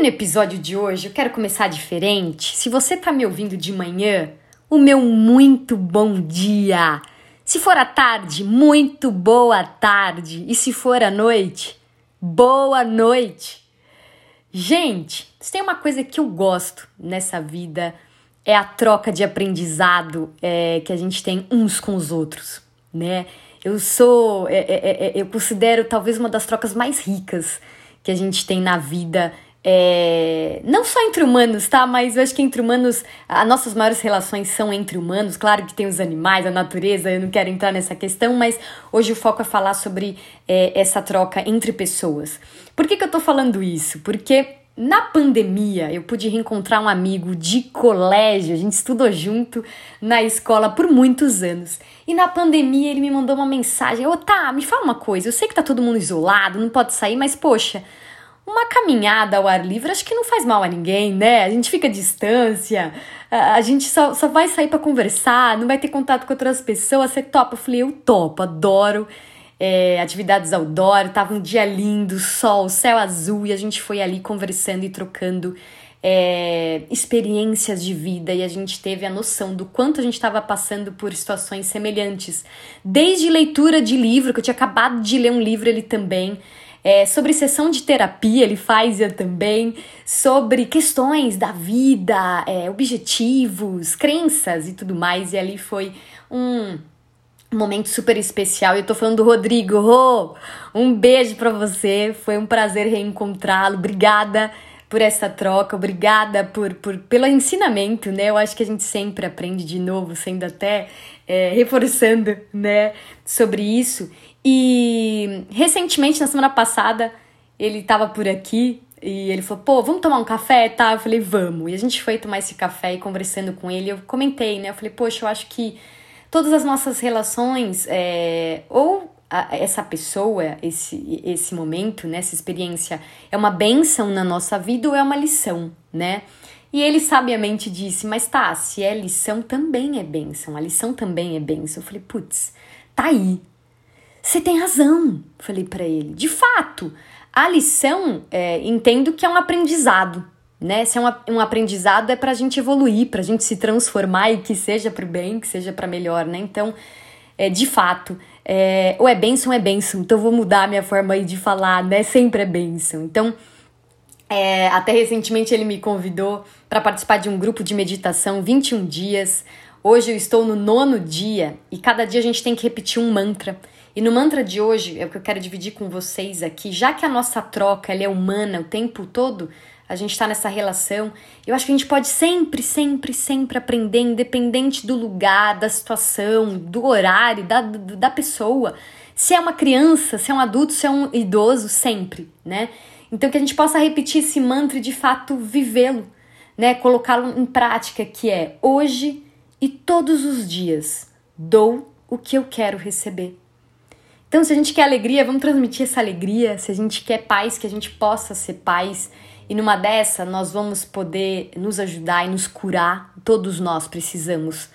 no episódio de hoje eu quero começar diferente. Se você tá me ouvindo de manhã, o meu muito bom dia. Se for à tarde, muito boa tarde. E se for à noite, boa noite. Gente, se tem uma coisa que eu gosto nessa vida é a troca de aprendizado é, que a gente tem uns com os outros, né? Eu sou, é, é, é eu considero talvez uma das trocas mais ricas que a gente tem na vida é, não só entre humanos, tá? Mas eu acho que entre humanos, as nossas maiores relações são entre humanos. Claro que tem os animais, a natureza, eu não quero entrar nessa questão, mas hoje o foco é falar sobre é, essa troca entre pessoas. Por que, que eu tô falando isso? Porque na pandemia eu pude reencontrar um amigo de colégio, a gente estudou junto na escola por muitos anos. E na pandemia ele me mandou uma mensagem: Ô, tá, me fala uma coisa, eu sei que tá todo mundo isolado, não pode sair, mas poxa uma caminhada ao ar livre acho que não faz mal a ninguém, né? A gente fica à distância, a gente só, só vai sair para conversar, não vai ter contato com outras pessoas. Você topa? Eu falei, eu topo, adoro é, atividades outdoor. Tava um dia lindo, sol, céu azul, e a gente foi ali conversando e trocando é, experiências de vida e a gente teve a noção do quanto a gente estava passando por situações semelhantes. Desde leitura de livro, que eu tinha acabado de ler um livro, ele também. É, sobre sessão de terapia, ele fazia também, sobre questões da vida, é, objetivos, crenças e tudo mais. E ali foi um momento super especial. Eu tô falando do Rodrigo. Oh, um beijo para você. Foi um prazer reencontrá-lo. Obrigada por essa troca, obrigada por, por pelo ensinamento, né? Eu acho que a gente sempre aprende de novo, sendo até é, reforçando, né, sobre isso. E recentemente, na semana passada, ele tava por aqui e ele falou: pô, vamos tomar um café? Tá, eu falei: vamos. E a gente foi tomar esse café e conversando com ele, eu comentei, né? Eu falei: poxa, eu acho que todas as nossas relações, é, ou a, essa pessoa, esse, esse momento, né, essa experiência, é uma benção na nossa vida ou é uma lição, né? E ele sabiamente disse: Mas tá, se é lição, também é benção. A lição também é benção. Eu falei: Putz, tá aí, você tem razão, falei para ele. De fato, a lição, é, entendo que é um aprendizado, né? Se é um, um aprendizado é para a gente evoluir, para a gente se transformar e que seja para o bem, que seja para melhor, né? Então, é, de fato, é, ou é bênção é bênção. Então, vou mudar a minha forma aí de falar, né? Sempre é bênção. Então, é, até recentemente ele me convidou para participar de um grupo de meditação 21 dias. Hoje eu estou no nono dia e cada dia a gente tem que repetir um mantra. E no mantra de hoje, é o que eu quero dividir com vocês aqui, já que a nossa troca é humana o tempo todo, a gente está nessa relação, eu acho que a gente pode sempre, sempre, sempre aprender, independente do lugar, da situação, do horário, da, da pessoa. Se é uma criança, se é um adulto, se é um idoso, sempre, né? Então que a gente possa repetir esse mantra e de fato vivê-lo, né? Colocá-lo em prática, que é hoje e todos os dias dou o que eu quero receber. Então, se a gente quer alegria, vamos transmitir essa alegria. Se a gente quer paz, que a gente possa ser paz. E numa dessa, nós vamos poder nos ajudar e nos curar. Todos nós precisamos,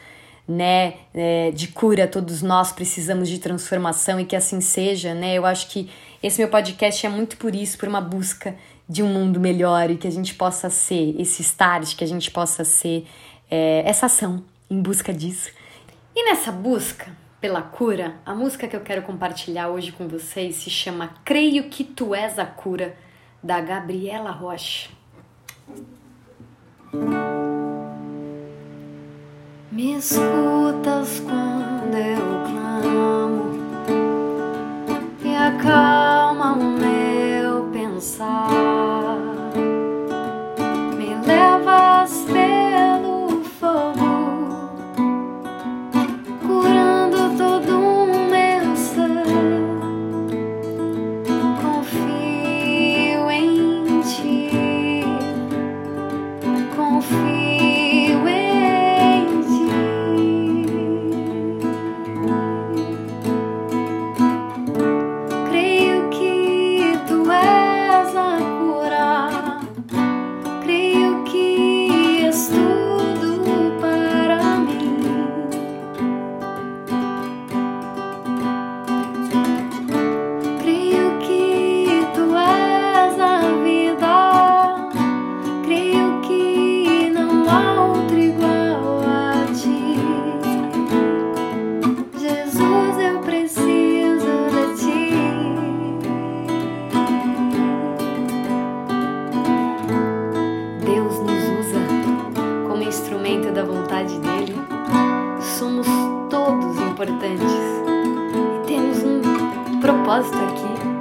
né, é, de cura. Todos nós precisamos de transformação e que assim seja, né? Eu acho que esse meu podcast é muito por isso, por uma busca de um mundo melhor e que a gente possa ser esse start, que a gente possa ser é, essa ação em busca disso. E nessa busca, pela cura, a música que eu quero compartilhar hoje com vocês se chama Creio que Tu És a Cura, da Gabriela Rocha. Me escutas quando eu пастаки.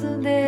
ずで